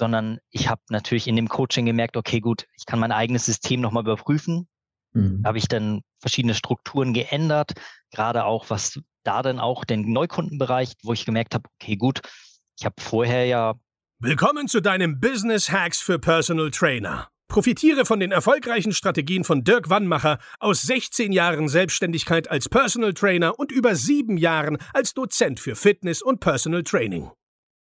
sondern ich habe natürlich in dem Coaching gemerkt, okay, gut, ich kann mein eigenes System nochmal überprüfen. Mhm. Habe ich dann verschiedene Strukturen geändert, gerade auch was da dann auch den Neukundenbereich, wo ich gemerkt habe, okay, gut, ich habe vorher ja. Willkommen zu deinem Business Hacks für Personal Trainer. Profitiere von den erfolgreichen Strategien von Dirk Wannmacher aus 16 Jahren Selbstständigkeit als Personal Trainer und über sieben Jahren als Dozent für Fitness und Personal Training.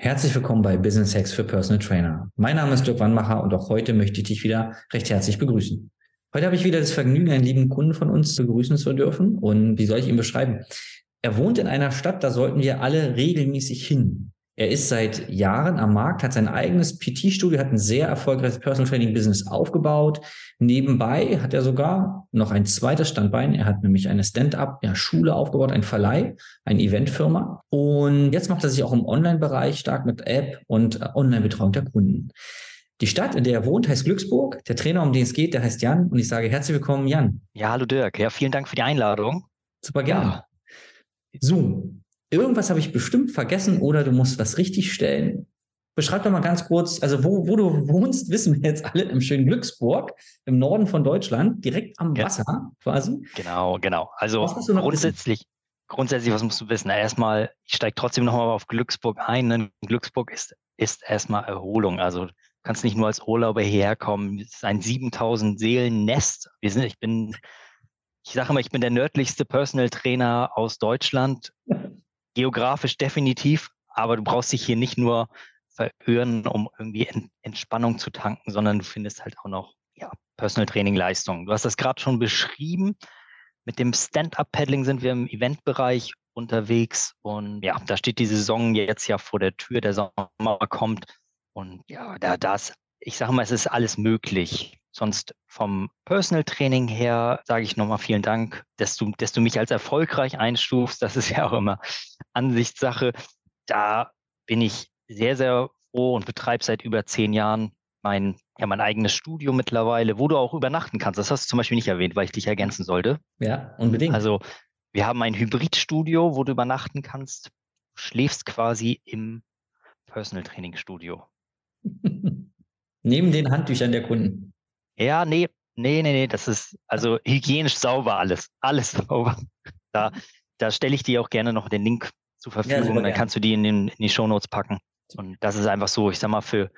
Herzlich willkommen bei Business Hacks für Personal Trainer. Mein Name ist Dirk Wannmacher und auch heute möchte ich dich wieder recht herzlich begrüßen. Heute habe ich wieder das Vergnügen, einen lieben Kunden von uns begrüßen zu dürfen. Und wie soll ich ihn beschreiben? Er wohnt in einer Stadt, da sollten wir alle regelmäßig hin. Er ist seit Jahren am Markt, hat sein eigenes PT-Studio, hat ein sehr erfolgreiches Personal Training Business aufgebaut. Nebenbei hat er sogar noch ein zweites Standbein. Er hat nämlich eine Stand-up-Schule aufgebaut, ein Verleih, eine Eventfirma. Und jetzt macht er sich auch im Online-Bereich stark mit App und Online-Betreuung der Kunden. Die Stadt, in der er wohnt, heißt Glücksburg. Der Trainer, um den es geht, der heißt Jan. Und ich sage herzlich willkommen, Jan. Ja, hallo Dirk. Ja, vielen Dank für die Einladung. Super gerne. Ja. So, irgendwas habe ich bestimmt vergessen oder du musst was richtig stellen. Beschreib doch mal ganz kurz, also wo, wo du wohnst, wissen wir jetzt alle im schönen Glücksburg, im Norden von Deutschland, direkt am Wasser quasi. Genau, genau. Also grundsätzlich, grundsätzlich, was musst du wissen? Erstmal, ich steige trotzdem nochmal auf Glücksburg ein. Glücksburg ist, ist erstmal Erholung. Also kannst nicht nur als Urlauber hierher kommen. Es ist ein 7000 Seelen Nest. Wir sind, ich bin, ich sage immer, ich bin der nördlichste Personal Trainer aus Deutschland. Geografisch definitiv, aber du brauchst dich hier nicht nur verirren, um irgendwie Entspannung zu tanken, sondern du findest halt auch noch ja, Personal Training Leistungen. Du hast das gerade schon beschrieben. Mit dem Stand-Up-Paddling sind wir im Eventbereich unterwegs und ja, da steht die Saison jetzt ja vor der Tür, der Sommer kommt. Und ja, da das, ich sage mal, es ist alles möglich. Sonst vom Personal Training her sage ich nochmal vielen Dank, dass du, dass du mich als erfolgreich einstufst. Das ist ja auch immer Ansichtssache. Da bin ich sehr, sehr froh und betreibe seit über zehn Jahren mein, ja, mein eigenes Studio mittlerweile, wo du auch übernachten kannst. Das hast du zum Beispiel nicht erwähnt, weil ich dich ergänzen sollte. Ja, unbedingt. Also wir haben ein Hybridstudio, wo du übernachten kannst. Du schläfst quasi im Personal Training Studio. Neben den Handtüchern der Kunden. Ja, nee, nee, nee, nee, das ist also hygienisch sauber alles. Alles sauber. Da, da stelle ich dir auch gerne noch den Link zur Verfügung. Ja, dann kannst du die in, den, in die Shownotes packen. Und das ist einfach so, ich sag mal, für,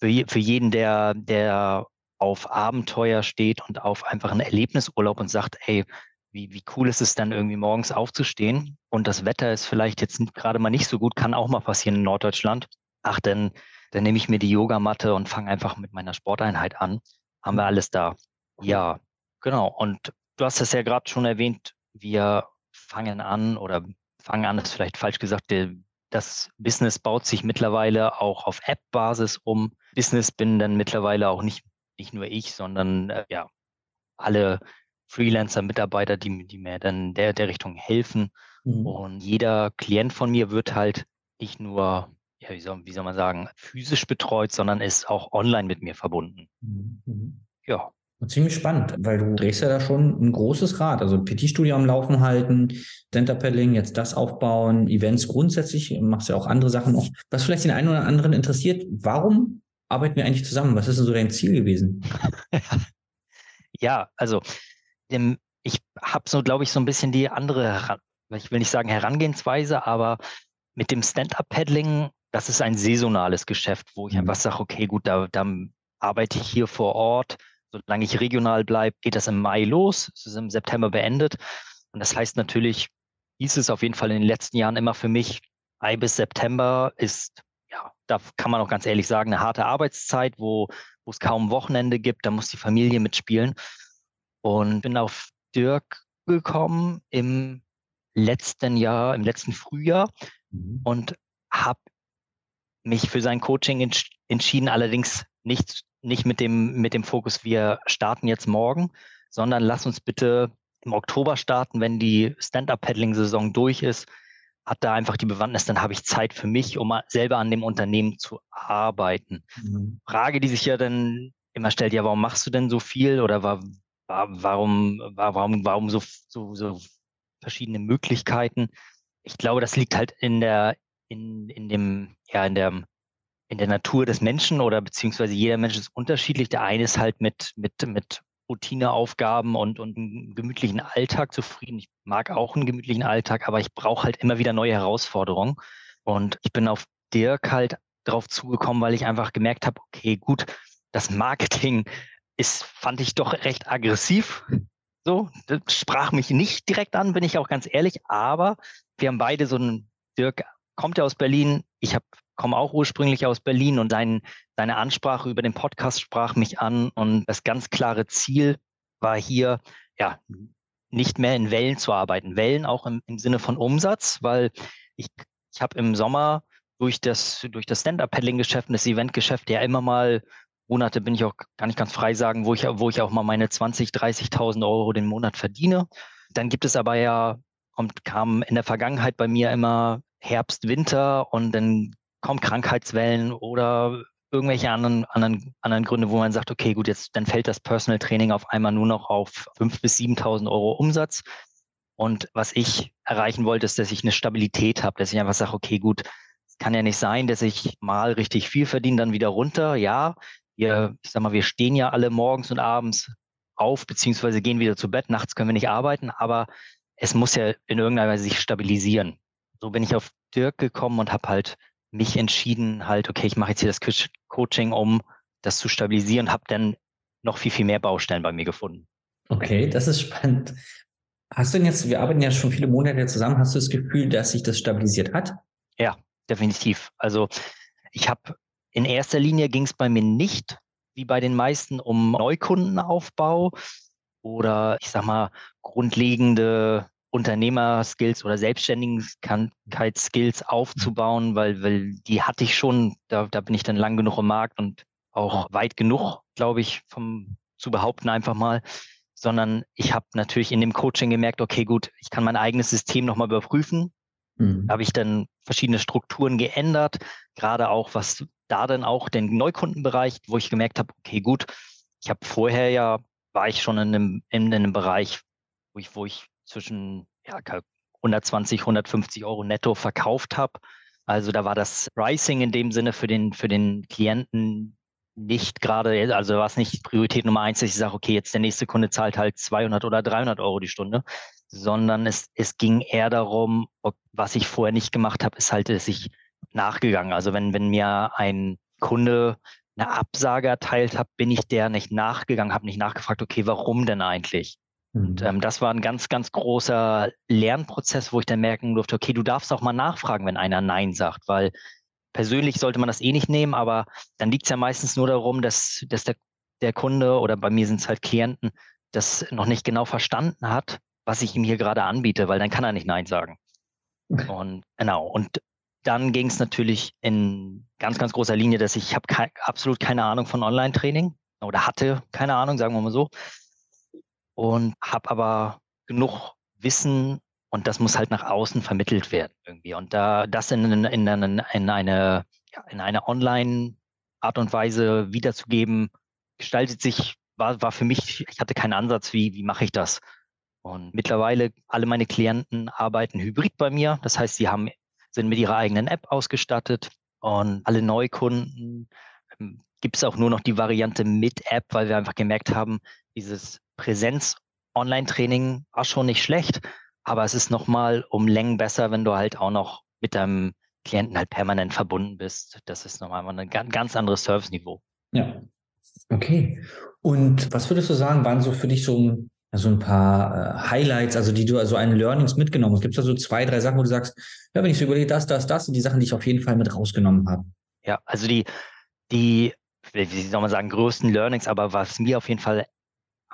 für, für jeden, der, der auf Abenteuer steht und auf einfach einen Erlebnisurlaub und sagt, ey, wie, wie cool ist es dann irgendwie morgens aufzustehen und das Wetter ist vielleicht jetzt gerade mal nicht so gut, kann auch mal passieren in Norddeutschland. Ach, dann dann nehme ich mir die Yogamatte und fange einfach mit meiner Sporteinheit an. Haben wir mhm. alles da. Ja, genau. Und du hast es ja gerade schon erwähnt, wir fangen an oder fangen an, ist vielleicht falsch gesagt, das Business baut sich mittlerweile auch auf App-Basis um. Business bin dann mittlerweile auch nicht, nicht nur ich, sondern äh, ja, alle Freelancer, Mitarbeiter, die, die mir dann der, der Richtung helfen. Mhm. Und jeder Klient von mir wird halt nicht nur ja, wie soll, wie soll man sagen, physisch betreut, sondern ist auch online mit mir verbunden. Mhm. mhm. Ja. Ziemlich spannend, weil du drehst ja da schon ein großes Rad. Also PT-Studio am Laufen halten, Center-Paddling, jetzt das aufbauen, Events grundsätzlich, machst ja auch andere Sachen noch. Was vielleicht den einen oder anderen interessiert, warum arbeiten wir eigentlich zusammen? Was ist denn so dein Ziel gewesen? ja, also ich habe so, glaube ich, so ein bisschen die andere, ich will nicht sagen Herangehensweise, aber mit dem Stand-Up-Paddling das ist ein saisonales Geschäft, wo ich mhm. einfach sage, okay, gut, da, da arbeite ich hier vor Ort. Solange ich regional bleibe, geht das im Mai los. Es ist im September beendet. Und das heißt natürlich, hieß es auf jeden Fall in den letzten Jahren immer für mich, Mai bis September ist, ja, da kann man auch ganz ehrlich sagen, eine harte Arbeitszeit, wo, wo es kaum Wochenende gibt. Da muss die Familie mitspielen. Und bin auf Dirk gekommen im letzten Jahr, im letzten Frühjahr mhm. und habe mich für sein Coaching entsch entschieden, allerdings nicht, nicht mit dem, mit dem Fokus, wir starten jetzt morgen, sondern lass uns bitte im Oktober starten, wenn die Stand-Up-Paddling-Saison durch ist, hat da einfach die Bewandtnis, dann habe ich Zeit für mich, um selber an dem Unternehmen zu arbeiten. Mhm. Frage, die sich ja dann immer stellt, ja, warum machst du denn so viel oder war, war, warum, war, warum, warum so, so, so verschiedene Möglichkeiten? Ich glaube, das liegt halt in der, in, in dem, ja, in der, in der Natur des Menschen oder beziehungsweise jeder Mensch ist unterschiedlich. Der eine ist halt mit, mit, mit Routineaufgaben und, und einen gemütlichen Alltag zufrieden. Ich mag auch einen gemütlichen Alltag, aber ich brauche halt immer wieder neue Herausforderungen. Und ich bin auf Dirk halt drauf zugekommen, weil ich einfach gemerkt habe, okay, gut, das Marketing ist, fand ich doch recht aggressiv. So, das sprach mich nicht direkt an, bin ich auch ganz ehrlich, aber wir haben beide so einen, Dirk kommt ja aus Berlin, ich komme auch ursprünglich aus Berlin und sein, seine Ansprache über den Podcast sprach mich an und das ganz klare Ziel war hier, ja, nicht mehr in Wellen zu arbeiten. Wellen auch im, im Sinne von Umsatz, weil ich, ich habe im Sommer durch das, durch das Stand-Up-Paddling-Geschäft und das Event-Geschäft ja immer mal Monate bin ich auch gar nicht ganz frei sagen, wo ich, wo ich auch mal meine 20, 30.000 Euro den Monat verdiene. Dann gibt es aber ja, kommt, kam in der Vergangenheit bei mir immer Herbst, Winter und dann kaum Krankheitswellen oder irgendwelche anderen, anderen, anderen Gründe, wo man sagt, okay, gut, jetzt dann fällt das Personal Training auf einmal nur noch auf 5.000 bis 7.000 Euro Umsatz. Und was ich erreichen wollte, ist, dass ich eine Stabilität habe, dass ich einfach sage, okay, gut, kann ja nicht sein, dass ich mal richtig viel verdiene, dann wieder runter. Ja, wir, ich sag mal, wir stehen ja alle morgens und abends auf, beziehungsweise gehen wieder zu Bett. Nachts können wir nicht arbeiten, aber es muss ja in irgendeiner Weise sich stabilisieren. So bin ich auf Dirk gekommen und habe halt mich entschieden, halt, okay, ich mache jetzt hier das Coaching, um das zu stabilisieren, habe dann noch viel, viel mehr Baustellen bei mir gefunden. Okay, das ist spannend. Hast du denn jetzt, wir arbeiten ja schon viele Monate zusammen, hast du das Gefühl, dass sich das stabilisiert hat? Ja, definitiv. Also ich habe in erster Linie ging es bei mir nicht, wie bei den meisten, um Neukundenaufbau oder ich sag mal grundlegende Unternehmerskills oder Selbstständigkeitsskills aufzubauen, weil, weil die hatte ich schon, da, da bin ich dann lang genug im Markt und auch weit genug, glaube ich, vom zu behaupten einfach mal, sondern ich habe natürlich in dem Coaching gemerkt, okay, gut, ich kann mein eigenes System nochmal überprüfen. Mhm. Habe ich dann verschiedene Strukturen geändert, gerade auch was da dann auch den Neukundenbereich, wo ich gemerkt habe, okay, gut, ich habe vorher ja, war ich schon in einem, in einem Bereich, wo ich, wo ich zwischen ja, 120, 150 Euro netto verkauft habe. Also da war das Pricing in dem Sinne für den, für den Klienten nicht gerade, also war es nicht Priorität Nummer eins, dass ich sage, okay, jetzt der nächste Kunde zahlt halt 200 oder 300 Euro die Stunde, sondern es, es ging eher darum, was ich vorher nicht gemacht habe, ist halt, dass ich nachgegangen. Also wenn, wenn mir ein Kunde eine Absage erteilt hat, bin ich der nicht nachgegangen, habe nicht nachgefragt, okay, warum denn eigentlich? Und mhm. ähm, das war ein ganz, ganz großer Lernprozess, wo ich dann merken durfte, okay, du darfst auch mal nachfragen, wenn einer Nein sagt, weil persönlich sollte man das eh nicht nehmen, aber dann liegt es ja meistens nur darum, dass, dass der, der Kunde oder bei mir sind es halt Klienten, das noch nicht genau verstanden hat, was ich ihm hier gerade anbiete, weil dann kann er nicht Nein sagen. Und genau, und dann ging es natürlich in ganz, ganz großer Linie, dass ich, ich habe ke absolut keine Ahnung von Online-Training oder hatte keine Ahnung, sagen wir mal so und habe aber genug Wissen und das muss halt nach außen vermittelt werden irgendwie. Und da das in, in, in, in eine, in eine Online-Art und Weise wiederzugeben, gestaltet sich, war, war für mich, ich hatte keinen Ansatz, wie, wie mache ich das? Und mittlerweile alle meine Klienten arbeiten hybrid bei mir. Das heißt, sie haben, sind mit ihrer eigenen App ausgestattet und alle Neukunden ähm, gibt es auch nur noch die Variante mit App, weil wir einfach gemerkt haben, dieses Präsenz-Online-Training war schon nicht schlecht, aber es ist nochmal um Längen besser, wenn du halt auch noch mit deinem Klienten halt permanent verbunden bist. Das ist nochmal ein ganz anderes Service-Niveau. Ja. Okay. Und was würdest du sagen, waren so für dich so, so ein paar äh, Highlights, also die du, also ein Learnings mitgenommen hast? Gibt es da so zwei, drei Sachen, wo du sagst, ja, wenn ich so überlege, das, das, das, sind die Sachen, die ich auf jeden Fall mit rausgenommen habe? Ja, also die, die, wie soll man sagen, größten Learnings, aber was mir auf jeden Fall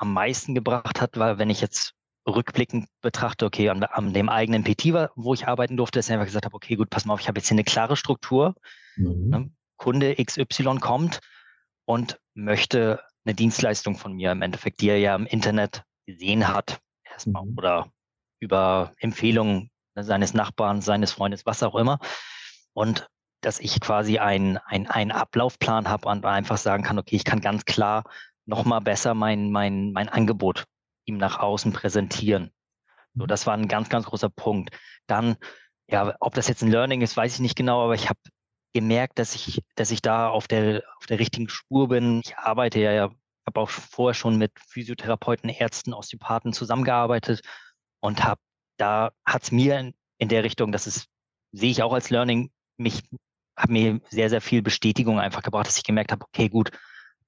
am meisten gebracht hat, war, wenn ich jetzt rückblickend betrachte, okay, an, an dem eigenen PT, wo ich arbeiten durfte, dass ich einfach gesagt habe, okay, gut, pass mal auf, ich habe jetzt hier eine klare Struktur. Mhm. Ne? Kunde XY kommt und möchte eine Dienstleistung von mir im Endeffekt, die er ja im Internet gesehen hat, erstmal mhm. oder über Empfehlungen seines Nachbarn, seines Freundes, was auch immer. Und dass ich quasi einen ein Ablaufplan habe und einfach sagen kann, okay, ich kann ganz klar nochmal besser mein, mein, mein Angebot ihm nach außen präsentieren. So, mhm. das war ein ganz, ganz großer Punkt. Dann, ja, ob das jetzt ein Learning ist, weiß ich nicht genau, aber ich habe gemerkt, dass ich, dass ich da auf der, auf der richtigen Spur bin. Ich arbeite ja, ja habe auch vorher schon mit Physiotherapeuten, Ärzten, Osteopathen zusammengearbeitet und habe, da hat es mir in, in der Richtung, das ist, sehe ich auch als Learning, mich, hat mir sehr, sehr viel Bestätigung einfach gebracht, dass ich gemerkt habe, okay, gut,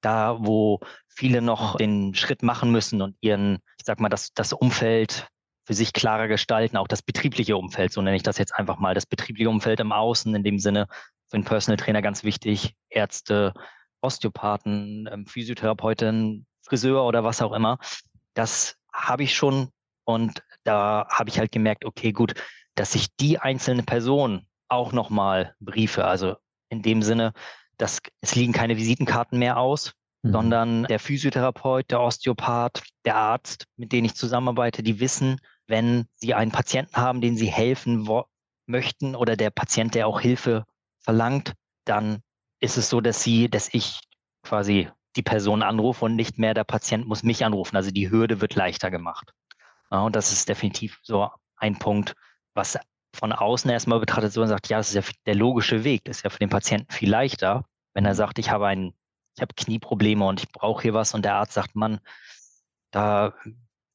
da, wo viele noch den Schritt machen müssen und ihren, ich sag mal, das, das Umfeld für sich klarer gestalten, auch das betriebliche Umfeld, so nenne ich das jetzt einfach mal, das betriebliche Umfeld im Außen, in dem Sinne für einen Personal Trainer ganz wichtig, Ärzte, Osteopathen, ähm, Physiotherapeuten, Friseur oder was auch immer. Das habe ich schon und da habe ich halt gemerkt, okay, gut, dass ich die einzelne Person auch nochmal briefe. Also in dem Sinne, dass es liegen keine Visitenkarten mehr aus, mhm. sondern der Physiotherapeut, der Osteopath, der Arzt, mit denen ich zusammenarbeite, die wissen, wenn sie einen Patienten haben, den sie helfen möchten oder der Patient, der auch Hilfe verlangt, dann ist es so, dass sie, dass ich quasi die Person anrufe und nicht mehr der Patient muss mich anrufen. Also die Hürde wird leichter gemacht. Ja, und das ist definitiv so ein Punkt, was von außen erstmal betrachtet so und sagt, ja, das ist ja der logische Weg. Das ist ja für den Patienten viel leichter, wenn er sagt, ich habe ein, ich habe Knieprobleme und ich brauche hier was und der Arzt sagt, Mann, da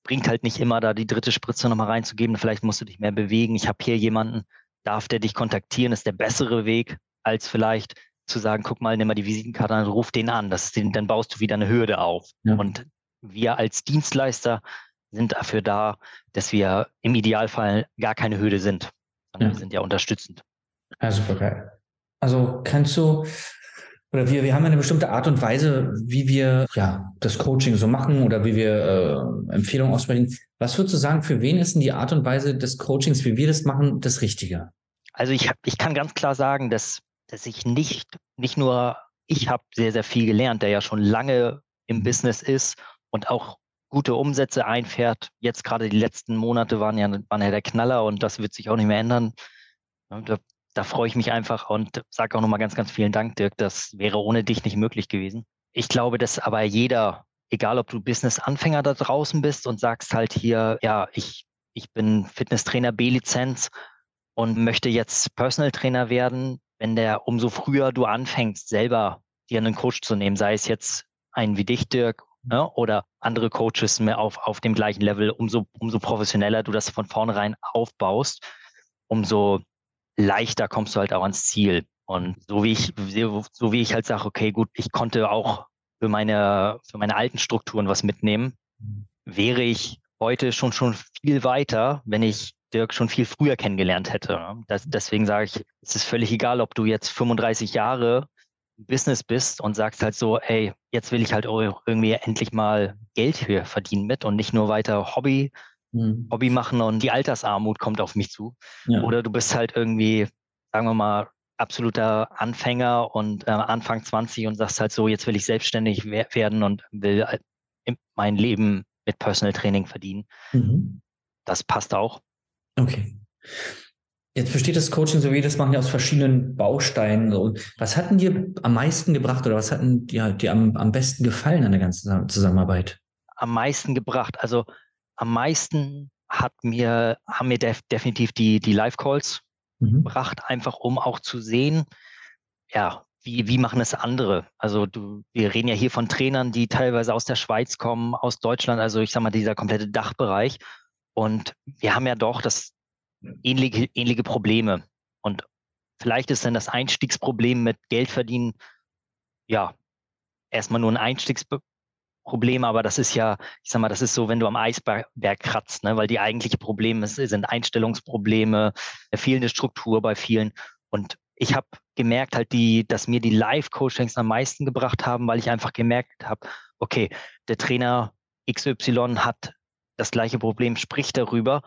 bringt halt nicht immer da die dritte Spritze nochmal reinzugeben. Vielleicht musst du dich mehr bewegen. Ich habe hier jemanden, darf der dich kontaktieren, ist der bessere Weg, als vielleicht zu sagen, guck mal, nimm mal die Visitenkarte an, ruf den an. Das den, dann baust du wieder eine Hürde auf. Ja. Und wir als Dienstleister sind dafür da, dass wir im Idealfall gar keine Hürde sind, sondern ja. wir sind ja unterstützend. Ja, super geil. Also kannst du, oder wir, wir haben eine bestimmte Art und Weise, wie wir ja das Coaching so machen oder wie wir äh, Empfehlungen aussprechen. Was würdest du sagen, für wen ist denn die Art und Weise des Coachings, wie wir das machen, das Richtige? Also ich, hab, ich kann ganz klar sagen, dass dass ich nicht, nicht nur, ich habe sehr, sehr viel gelernt, der ja schon lange im Business ist und auch gute Umsätze einfährt. Jetzt gerade die letzten Monate waren ja, waren ja der Knaller und das wird sich auch nicht mehr ändern. Da, da freue ich mich einfach und sage auch nochmal ganz, ganz vielen Dank, Dirk. Das wäre ohne dich nicht möglich gewesen. Ich glaube, dass aber jeder, egal ob du Business-Anfänger da draußen bist und sagst halt hier, ja, ich, ich bin Fitnesstrainer B-Lizenz und möchte jetzt Personal Trainer werden, wenn der umso früher du anfängst, selber dir einen Coach zu nehmen, sei es jetzt einen wie dich, Dirk, ne, oder andere Coaches mehr auf, auf dem gleichen Level, umso, umso professioneller du das von vornherein aufbaust, umso leichter kommst du halt auch ans Ziel. Und so wie ich, so wie ich halt sage, okay, gut, ich konnte auch für meine, für meine alten Strukturen was mitnehmen, wäre ich heute schon, schon viel weiter, wenn ich Dirk schon viel früher kennengelernt hätte. Ne? Das, deswegen sage ich, es ist völlig egal, ob du jetzt 35 Jahre Business bist und sagst halt so, ey, jetzt will ich halt irgendwie endlich mal Geld hier verdienen mit und nicht nur weiter Hobby, mhm. Hobby machen und die Altersarmut kommt auf mich zu. Ja. Oder du bist halt irgendwie, sagen wir mal, absoluter Anfänger und äh, Anfang 20 und sagst halt so, jetzt will ich selbstständig werden und will halt mein Leben mit Personal Training verdienen. Mhm. Das passt auch. Okay. Jetzt besteht das Coaching, so wie das machen, ja aus verschiedenen Bausteinen. Und was hatten dir am meisten gebracht oder was hatten dir, dir am, am besten gefallen an der ganzen Zusammenarbeit? Am meisten gebracht. Also am meisten hat mir, haben mir def definitiv die, die Live-Calls mhm. gebracht, einfach um auch zu sehen, ja, wie, wie machen es andere? Also du, wir reden ja hier von Trainern, die teilweise aus der Schweiz kommen, aus Deutschland, also ich sag mal, dieser komplette Dachbereich. Und wir haben ja doch das ähnliche, ähnliche Probleme. Und vielleicht ist dann das Einstiegsproblem mit Geld verdienen, ja, erstmal nur ein Einstiegsproblem, aber das ist ja, ich sag mal, das ist so, wenn du am Eisberg kratzt, ne? weil die eigentlichen Probleme sind Einstellungsprobleme, fehlende Struktur bei vielen. Und ich habe gemerkt halt die, dass mir die Live-Coachings am meisten gebracht haben, weil ich einfach gemerkt habe, okay, der Trainer XY hat das gleiche Problem, spricht darüber.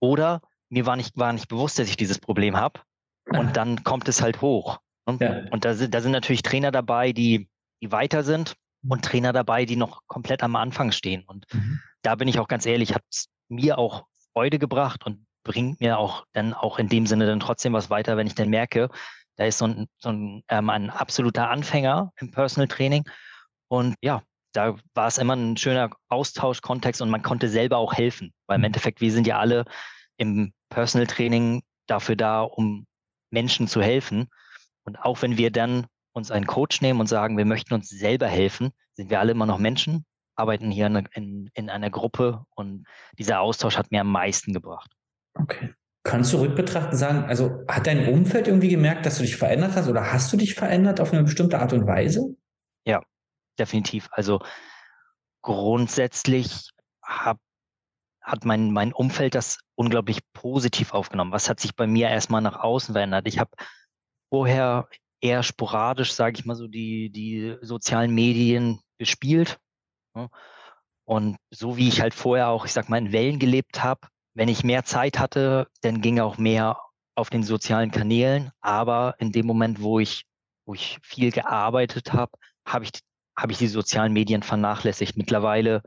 Oder mir war nicht, war nicht bewusst, dass ich dieses Problem habe. Und dann kommt es halt hoch. Ne? Ja. Und da sind, da sind natürlich Trainer dabei, die, die weiter sind und Trainer dabei, die noch komplett am Anfang stehen. Und mhm. da bin ich auch ganz ehrlich, hat es mir auch Freude gebracht und bringt mir auch dann auch in dem Sinne dann trotzdem was weiter, wenn ich dann merke, da ist so ein, so ein, ähm, ein absoluter Anfänger im Personal Training. Und ja, da war es immer ein schöner Austauschkontext und man konnte selber auch helfen. Weil im mhm. Endeffekt, wir sind ja alle im Personal Training dafür da, um Menschen zu helfen. Und auch wenn wir dann uns einen Coach nehmen und sagen, wir möchten uns selber helfen, sind wir alle immer noch Menschen, arbeiten hier in, in, in einer Gruppe und dieser Austausch hat mir am meisten gebracht. Okay. Kannst du rückbetrachten sagen, also hat dein Umfeld irgendwie gemerkt, dass du dich verändert hast oder hast du dich verändert auf eine bestimmte Art und Weise? Ja, definitiv. Also grundsätzlich hab, hat mein, mein Umfeld das unglaublich positiv aufgenommen. Was hat sich bei mir erstmal nach außen verändert? Ich habe vorher eher sporadisch, sage ich mal so, die, die sozialen Medien bespielt. Ne? Und so wie ich halt vorher auch, ich sag mal, in Wellen gelebt habe, wenn ich mehr Zeit hatte, dann ging auch mehr auf den sozialen Kanälen. Aber in dem Moment, wo ich, wo ich viel gearbeitet habe, habe ich, habe ich die sozialen Medien vernachlässigt. Mittlerweile,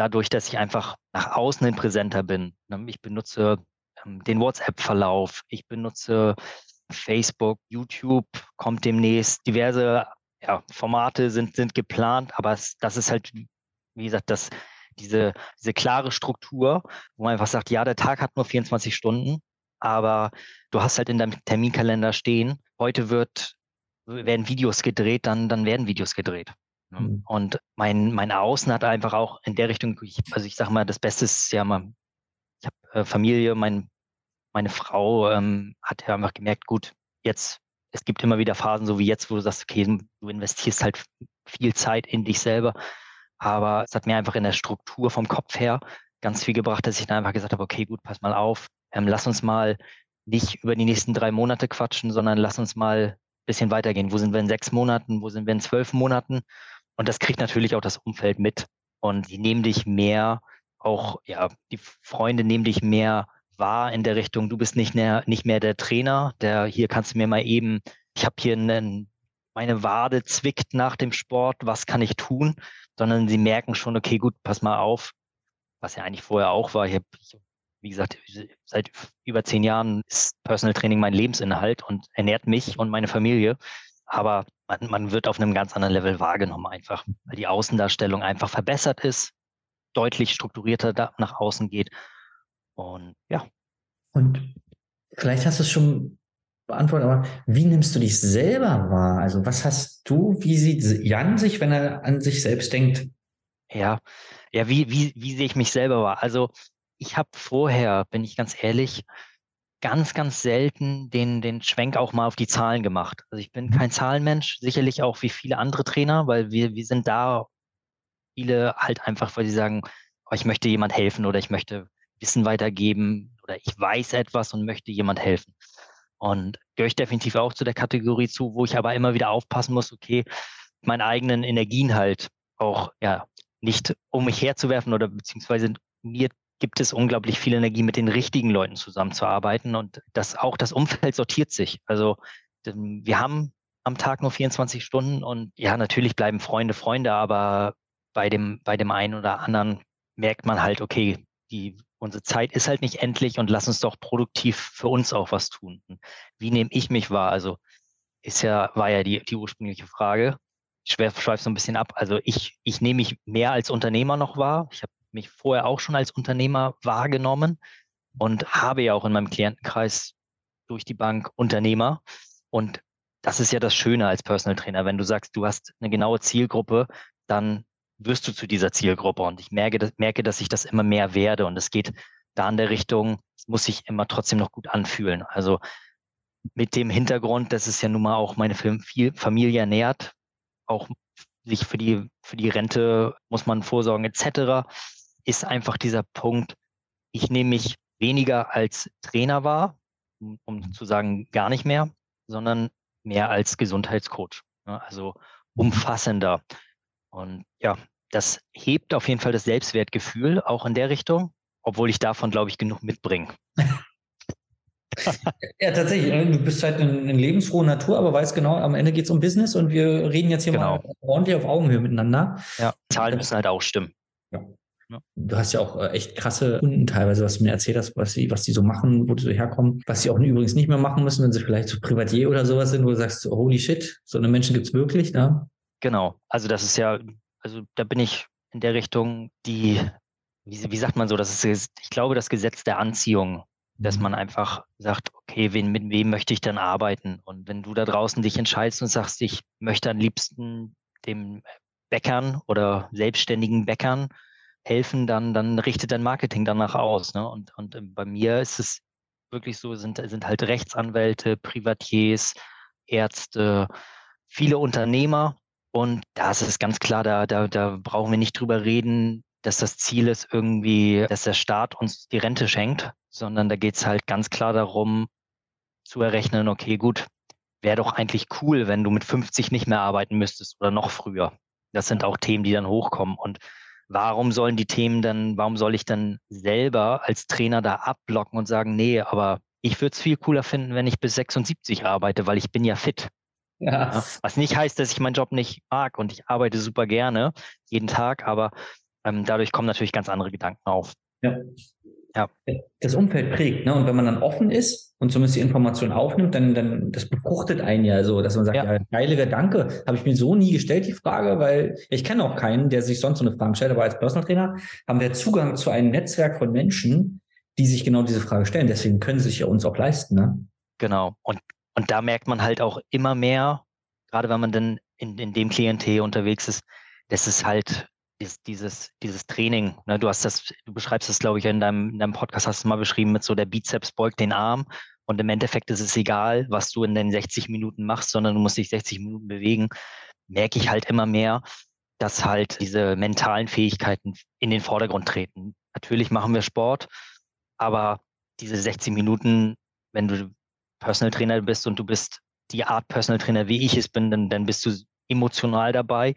dadurch, dass ich einfach nach außen hin präsenter bin. Ne, ich benutze ähm, den WhatsApp-Verlauf, ich benutze Facebook, YouTube, kommt demnächst. Diverse ja, Formate sind, sind geplant, aber es, das ist halt, wie gesagt, das, diese, diese klare Struktur, wo man einfach sagt, ja, der Tag hat nur 24 Stunden, aber du hast halt in deinem Terminkalender stehen, heute wird, werden Videos gedreht, dann, dann werden Videos gedreht. Mhm. Und mein, mein Außen hat einfach auch in der Richtung, ich, also ich sage mal, das Beste ist ja mal, ich habe äh, Familie, mein, meine Frau ähm, hat ja einfach gemerkt, gut, jetzt, es gibt immer wieder Phasen, so wie jetzt, wo du sagst, okay, du investierst halt viel Zeit in dich selber aber es hat mir einfach in der Struktur vom Kopf her ganz viel gebracht, dass ich dann einfach gesagt habe, okay, gut, pass mal auf, ähm, lass uns mal nicht über die nächsten drei Monate quatschen, sondern lass uns mal ein bisschen weitergehen. Wo sind wir in sechs Monaten? Wo sind wir in zwölf Monaten? Und das kriegt natürlich auch das Umfeld mit. Und die nehmen dich mehr, auch, ja, die Freunde nehmen dich mehr wahr in der Richtung, du bist nicht mehr, nicht mehr der Trainer, der hier kannst du mir mal eben, ich habe hier einen, meine Wade zwickt nach dem Sport, was kann ich tun? sondern sie merken schon, okay, gut, pass mal auf, was ja eigentlich vorher auch war. Ich habe, wie gesagt, seit über zehn Jahren ist Personal Training mein Lebensinhalt und ernährt mich und meine Familie. Aber man, man wird auf einem ganz anderen Level wahrgenommen einfach, weil die Außendarstellung einfach verbessert ist, deutlich strukturierter da nach außen geht. Und ja. Und vielleicht hast du es schon beantwortet, aber wie nimmst du dich selber wahr? Also was hast du, wie sieht Jan sich, wenn er an sich selbst denkt? Ja, ja, wie, wie, wie sehe ich mich selber wahr? Also ich habe vorher, bin ich ganz ehrlich, ganz, ganz selten den, den Schwenk auch mal auf die Zahlen gemacht. Also ich bin mhm. kein Zahlenmensch, sicherlich auch wie viele andere Trainer, weil wir, wir sind da viele halt einfach, weil sie sagen, oh, ich möchte jemand helfen oder ich möchte Wissen weitergeben oder ich weiß etwas und möchte jemand helfen. Und gehöre ich definitiv auch zu der Kategorie zu, wo ich aber immer wieder aufpassen muss, okay, meine eigenen Energien halt auch, ja, nicht um mich herzuwerfen oder beziehungsweise mir gibt es unglaublich viel Energie, mit den richtigen Leuten zusammenzuarbeiten und das auch das Umfeld sortiert sich. Also wir haben am Tag nur 24 Stunden und ja, natürlich bleiben Freunde Freunde, aber bei dem, bei dem einen oder anderen merkt man halt, okay, die unsere Zeit ist halt nicht endlich und lass uns doch produktiv für uns auch was tun. Wie nehme ich mich wahr? Also ist ja, war ja die, die ursprüngliche Frage. Ich schweife so ein bisschen ab. Also ich, ich nehme mich mehr als Unternehmer noch wahr. Ich habe mich vorher auch schon als Unternehmer wahrgenommen und habe ja auch in meinem Klientenkreis durch die Bank Unternehmer. Und das ist ja das Schöne als Personal Trainer. Wenn du sagst, du hast eine genaue Zielgruppe, dann wirst du zu dieser Zielgruppe. Und ich merke, dass, merke, dass ich das immer mehr werde. Und es geht da in der Richtung, es muss sich immer trotzdem noch gut anfühlen. Also mit dem Hintergrund, dass es ja nun mal auch meine Familie ernährt, auch sich für die, für die Rente muss man vorsorgen etc., ist einfach dieser Punkt, ich nehme mich weniger als Trainer wahr, um, um zu sagen gar nicht mehr, sondern mehr als Gesundheitscoach. Ne? Also umfassender. Und ja, das hebt auf jeden Fall das Selbstwertgefühl auch in der Richtung, obwohl ich davon, glaube ich, genug mitbringe. ja, tatsächlich. Du bist halt eine, eine lebensfrohe Natur, aber weißt genau, am Ende geht es um Business und wir reden jetzt hier genau. mal ordentlich auf Augenhöhe miteinander. Ja, Zahlen müssen halt auch stimmen. Ja. Du hast ja auch äh, echt krasse Kunden teilweise, was du mir erzählt hast, was sie, was die so machen, wo die so herkommen, was sie auch übrigens nicht mehr machen müssen, wenn sie vielleicht so Privatier oder sowas sind, wo du sagst, holy shit, so eine Menschen gibt es wirklich, ne? Genau. Also das ist ja, also da bin ich in der Richtung, die, wie, wie sagt man so, das ist, ich glaube, das Gesetz der Anziehung, dass mhm. man einfach sagt, okay, wen, mit wem möchte ich dann arbeiten? Und wenn du da draußen dich entscheidest und sagst, ich möchte am liebsten dem Bäckern oder selbstständigen Bäckern helfen, dann, dann richtet dein Marketing danach aus. Ne? Und, und ähm, bei mir ist es wirklich so, sind, sind halt Rechtsanwälte, Privatiers, Ärzte, viele Unternehmer. Und da ist es ganz klar, da, da, da brauchen wir nicht drüber reden, dass das Ziel ist irgendwie, dass der Staat uns die Rente schenkt, sondern da geht es halt ganz klar darum, zu errechnen, okay, gut, wäre doch eigentlich cool, wenn du mit 50 nicht mehr arbeiten müsstest oder noch früher. Das sind auch Themen, die dann hochkommen. Und warum sollen die Themen dann, warum soll ich dann selber als Trainer da abblocken und sagen, nee, aber ich würde es viel cooler finden, wenn ich bis 76 arbeite, weil ich bin ja fit. Ja. ja. Was nicht heißt, dass ich meinen Job nicht mag und ich arbeite super gerne jeden Tag, aber ähm, dadurch kommen natürlich ganz andere Gedanken auf. Ja. Ja. Das Umfeld prägt, ne? Und wenn man dann offen ist und zumindest die Information aufnimmt, dann, dann das befruchtet einen ja so, dass man sagt, ja, ja geile Gedanke, habe ich mir so nie gestellt, die Frage, weil ich kenne auch keinen, der sich sonst so eine Frage stellt, aber als Personal Trainer haben wir Zugang zu einem Netzwerk von Menschen, die sich genau diese Frage stellen. Deswegen können sie sich ja uns auch leisten, ne? Genau. Und, und da merkt man halt auch immer mehr, gerade wenn man dann in, in dem Klientel unterwegs ist, dass es halt ist dieses, dieses Training. Ne, du hast das, du beschreibst das, glaube ich, in deinem, in deinem Podcast hast du mal beschrieben mit so der Bizeps beugt den Arm und im Endeffekt ist es egal, was du in den 60 Minuten machst, sondern du musst dich 60 Minuten bewegen. Merke ich halt immer mehr, dass halt diese mentalen Fähigkeiten in den Vordergrund treten. Natürlich machen wir Sport, aber diese 60 Minuten, wenn du Personal Trainer bist und du bist die Art Personal Trainer, wie ich es bin, dann, dann bist du emotional dabei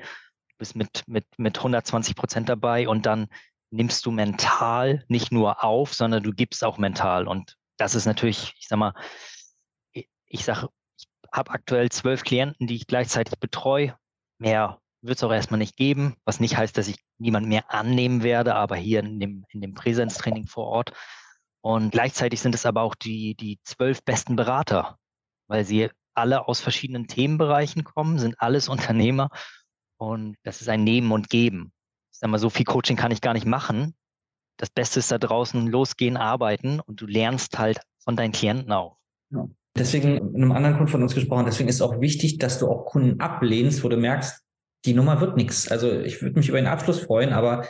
bist mit, mit, mit 120 Prozent dabei und dann nimmst du mental nicht nur auf, sondern du gibst auch mental. Und das ist natürlich, ich sag mal, ich sage, ich habe aktuell zwölf Klienten, die ich gleichzeitig betreue. Mehr wird es auch erstmal nicht geben, was nicht heißt, dass ich niemand mehr annehmen werde, aber hier in dem, in dem Präsenztraining vor Ort. Und gleichzeitig sind es aber auch die, die zwölf besten Berater, weil sie alle aus verschiedenen Themenbereichen kommen, sind alles Unternehmer und das ist ein Nehmen und Geben. Ich sag mal, so viel Coaching kann ich gar nicht machen. Das Beste ist da draußen losgehen, arbeiten und du lernst halt von deinen Klienten auch. Ja. Deswegen, einem anderen Kunden von uns gesprochen, deswegen ist auch wichtig, dass du auch Kunden ablehnst, wo du merkst, die Nummer wird nichts. Also ich würde mich über den Abschluss freuen, aber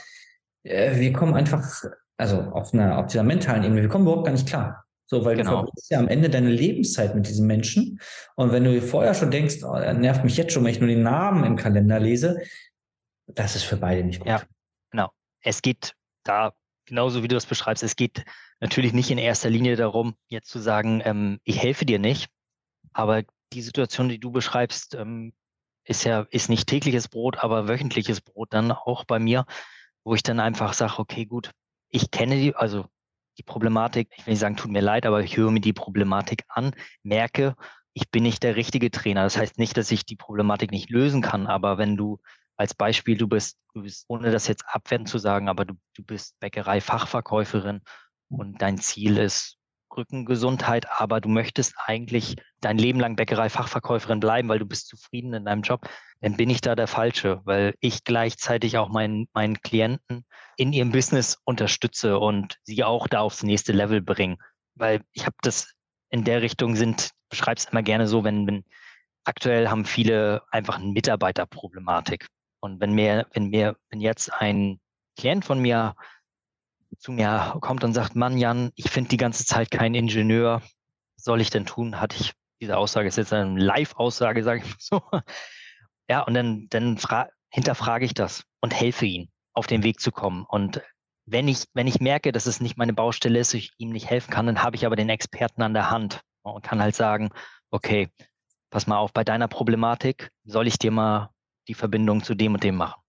äh, wir kommen einfach, also auf einer, auf dieser mentalen Ebene, wir kommen überhaupt gar nicht klar. So, weil genau. du verbringst ja am Ende deine Lebenszeit mit diesen Menschen. Und wenn du vorher schon denkst, oh, er nervt mich jetzt schon, wenn ich nur den Namen im Kalender lese, das ist für beide nicht gut. Ja, genau. Es geht da, genauso wie du das beschreibst, es geht natürlich nicht in erster Linie darum, jetzt zu sagen, ähm, ich helfe dir nicht. Aber die Situation, die du beschreibst, ähm, ist ja, ist nicht tägliches Brot, aber wöchentliches Brot dann auch bei mir, wo ich dann einfach sage, okay, gut, ich kenne die, also die Problematik, ich will nicht sagen, tut mir leid, aber ich höre mir die Problematik an, merke, ich bin nicht der richtige Trainer. Das heißt nicht, dass ich die Problematik nicht lösen kann, aber wenn du als Beispiel, du bist, du bist, ohne das jetzt abwertend zu sagen, aber du, du bist Bäckerei-Fachverkäuferin und dein Ziel ist Rückengesundheit, aber du möchtest eigentlich dein Leben lang Bäckerei-Fachverkäuferin bleiben, weil du bist zufrieden in deinem Job, dann bin ich da der Falsche, weil ich gleichzeitig auch meinen, meinen Klienten in ihrem Business unterstütze und sie auch da aufs nächste Level bringe. Weil ich habe das in der Richtung sind, beschreibe es immer gerne so, wenn, wenn aktuell haben viele einfach eine Mitarbeiterproblematik. Und wenn mir, wenn mir, wenn jetzt ein Klient von mir zu mir kommt und sagt, Mann, Jan, ich finde die ganze Zeit keinen Ingenieur. Was soll ich denn tun? Hatte ich, diese Aussage ist jetzt eine Live-Aussage, sage ich so. Ja, und dann, dann hinterfrage ich das und helfe ihm, auf den Weg zu kommen. Und wenn ich, wenn ich merke, dass es nicht meine Baustelle ist, ich ihm nicht helfen kann, dann habe ich aber den Experten an der Hand und kann halt sagen, okay, pass mal auf, bei deiner Problematik soll ich dir mal die Verbindung zu dem und dem machen.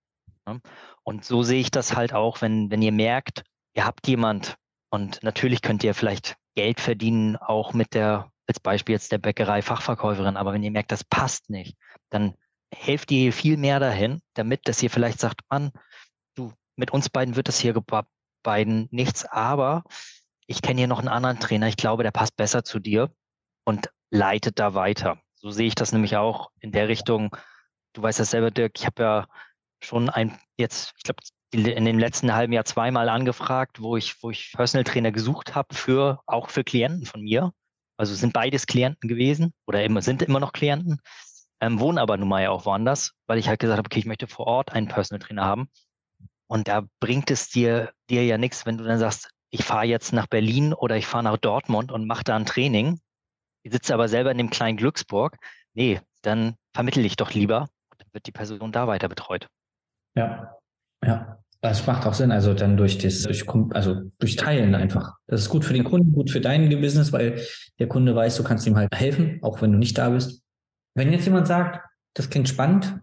Und so sehe ich das halt auch, wenn, wenn ihr merkt, ihr habt jemand und natürlich könnt ihr vielleicht Geld verdienen, auch mit der, als Beispiel jetzt der Bäckerei Fachverkäuferin. Aber wenn ihr merkt, das passt nicht, dann helft ihr viel mehr dahin, damit, dass ihr vielleicht sagt, Mann, du, mit uns beiden wird das hier beiden nichts, aber ich kenne hier noch einen anderen Trainer, ich glaube, der passt besser zu dir und leitet da weiter. So sehe ich das nämlich auch in der Richtung. Du weißt das selber, Dirk, ich habe ja schon ein, jetzt, ich glaube, in dem letzten halben Jahr zweimal angefragt, wo ich, wo ich Personal Trainer gesucht habe für, auch für Klienten von mir. Also sind beides Klienten gewesen oder immer, sind immer noch Klienten, ähm, wohnen aber nun mal ja auch woanders, weil ich halt gesagt habe, okay, ich möchte vor Ort einen Personal Trainer haben. Und da bringt es dir, dir ja nichts, wenn du dann sagst, ich fahre jetzt nach Berlin oder ich fahre nach Dortmund und mache da ein Training. Ich sitze aber selber in dem kleinen Glücksburg. Nee, dann vermittel ich doch lieber. Dann wird die Person da weiter betreut. Ja, ja. Das macht auch Sinn. Also dann durch das, durch, also durch Teilen einfach. Das ist gut für den Kunden, gut für dein Business, weil der Kunde weiß, du kannst ihm halt helfen, auch wenn du nicht da bist. Wenn jetzt jemand sagt, das klingt spannend,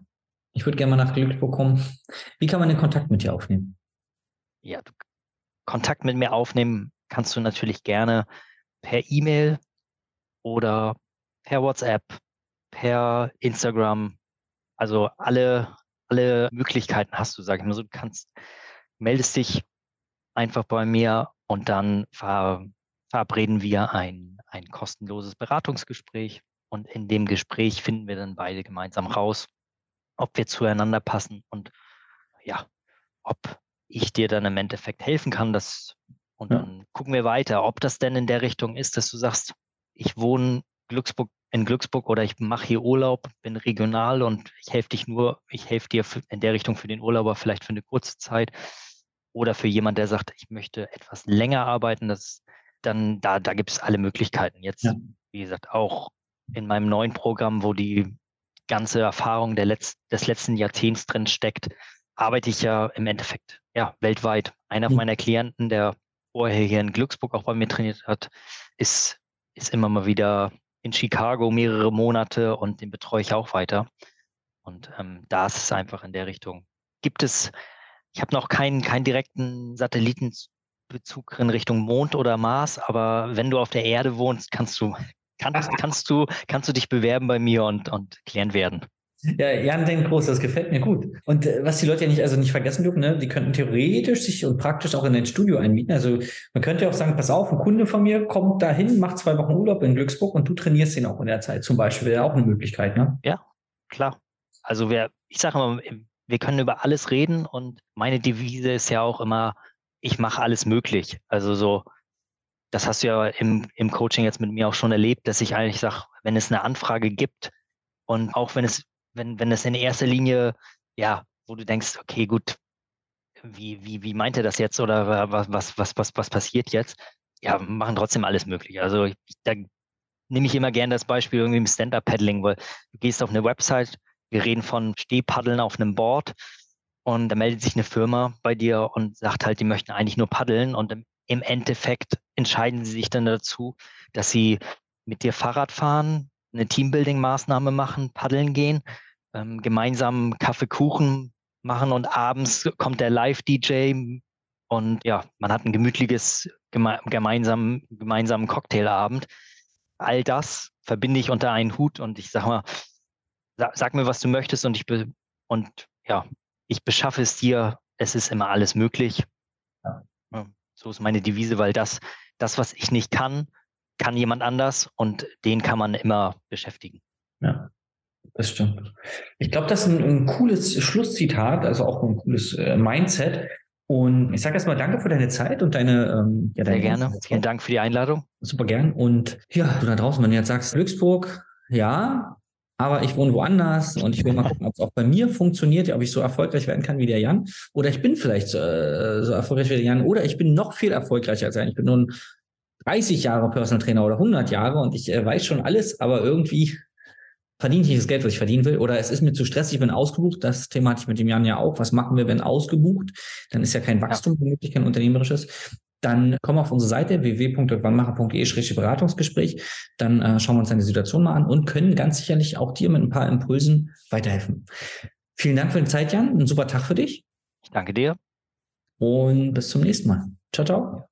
ich würde gerne mal nach Glücksburg kommen, wie kann man den Kontakt mit dir aufnehmen? Ja, Kontakt mit mir aufnehmen kannst du natürlich gerne per E-Mail oder per WhatsApp, per Instagram. Also alle alle Möglichkeiten hast du, sag ich mal so. Du kannst, meldest dich einfach bei mir und dann ver, verabreden wir ein, ein kostenloses Beratungsgespräch. Und in dem Gespräch finden wir dann beide gemeinsam raus, ob wir zueinander passen und ja, ob ich dir dann im Endeffekt helfen kann. Das, und ja. dann gucken wir weiter, ob das denn in der Richtung ist, dass du sagst, ich wohne Glücksburg in Glücksburg oder ich mache hier Urlaub, bin regional und ich helfe dich nur, ich helfe dir in der Richtung für den Urlauber vielleicht für eine kurze Zeit oder für jemand, der sagt, ich möchte etwas länger arbeiten, das dann da, da gibt es alle Möglichkeiten. Jetzt, ja. wie gesagt, auch in meinem neuen Programm, wo die ganze Erfahrung der Letz-, des letzten Jahrzehnts drin steckt, arbeite ich ja im Endeffekt ja weltweit. Einer mhm. meiner Klienten, der vorher hier in Glücksburg auch bei mir trainiert hat, ist, ist immer mal wieder in Chicago mehrere Monate und den betreue ich auch weiter. Und ähm, da ist es einfach in der Richtung. Gibt es, ich habe noch keinen, keinen direkten Satellitenbezug in Richtung Mond oder Mars, aber wenn du auf der Erde wohnst, kannst du, kannst, kannst du, kannst du dich bewerben bei mir und, und klären werden. Ja, Jan denkt groß, das gefällt mir gut. Und äh, was die Leute ja nicht, also nicht vergessen dürfen, ne, die könnten theoretisch sich und praktisch auch in ein Studio einmieten. Also man könnte ja auch sagen, pass auf, ein Kunde von mir kommt dahin, macht zwei Wochen Urlaub in Glücksburg und du trainierst ihn auch in der Zeit zum Beispiel. Wäre auch eine Möglichkeit, ne? Ja, klar. Also wir, ich sage immer, wir können über alles reden und meine Devise ist ja auch immer, ich mache alles möglich. Also so, das hast du ja im, im Coaching jetzt mit mir auch schon erlebt, dass ich eigentlich sage, wenn es eine Anfrage gibt und auch wenn es wenn, wenn es in erster Linie, ja, wo du denkst, okay, gut, wie, wie, wie meint er das jetzt oder was, was, was, was, was passiert jetzt? Ja, machen trotzdem alles möglich. Also ich, da nehme ich immer gerne das Beispiel irgendwie im Stand-Up-Paddling, weil du gehst auf eine Website, wir reden von Stehpaddeln auf einem Board und da meldet sich eine Firma bei dir und sagt halt, die möchten eigentlich nur paddeln und im, im Endeffekt entscheiden sie sich dann dazu, dass sie mit dir Fahrrad fahren, eine Teambuilding-Maßnahme machen, paddeln gehen, ähm, gemeinsam Kaffee, Kuchen machen und abends kommt der Live-DJ und ja, man hat ein gemütliches geme gemeinsam, gemeinsamen Cocktailabend. All das verbinde ich unter einen Hut und ich sag mal, sag, sag mir, was du möchtest und ich und ja, ich beschaffe es dir. Es ist immer alles möglich. Ja. So ist meine Devise, weil das, das, was ich nicht kann, kann jemand anders und den kann man immer beschäftigen. Ja, das stimmt. Ich glaube, das ist ein, ein, cooles Schlusszitat, also auch ein cooles äh, Mindset. Und ich sage erstmal danke für deine Zeit und deine. Ähm, ja, Sehr gerne. Zeit. Vielen Dank für die Einladung. Super gern. Und ja, du da draußen, wenn du jetzt sagst, Glücksburg, ja, aber ich wohne woanders und ich will mal gucken, ob es auch bei mir funktioniert, ob ich so erfolgreich werden kann wie der Jan. Oder ich bin vielleicht so, äh, so erfolgreich wie der Jan. Oder ich bin noch viel erfolgreicher als er. Ich bin nun 30 Jahre Personal Trainer oder 100 Jahre und ich äh, weiß schon alles, aber irgendwie verdiene ich nicht das Geld, was ich verdienen will, oder es ist mir zu stressig, ich bin ausgebucht. Das Thema hatte ich mit dem Jan ja auch. Was machen wir, wenn ausgebucht? Dann ist ja kein Wachstum ja. möglich, kein unternehmerisches. Dann komm auf unsere Seite www.wannmacher.de-beratungsgespräch. Dann äh, schauen wir uns deine Situation mal an und können ganz sicherlich auch dir mit ein paar Impulsen weiterhelfen. Vielen Dank für die Zeit, Jan. Ein super Tag für dich. Ich danke dir. Und bis zum nächsten Mal. Ciao, ciao.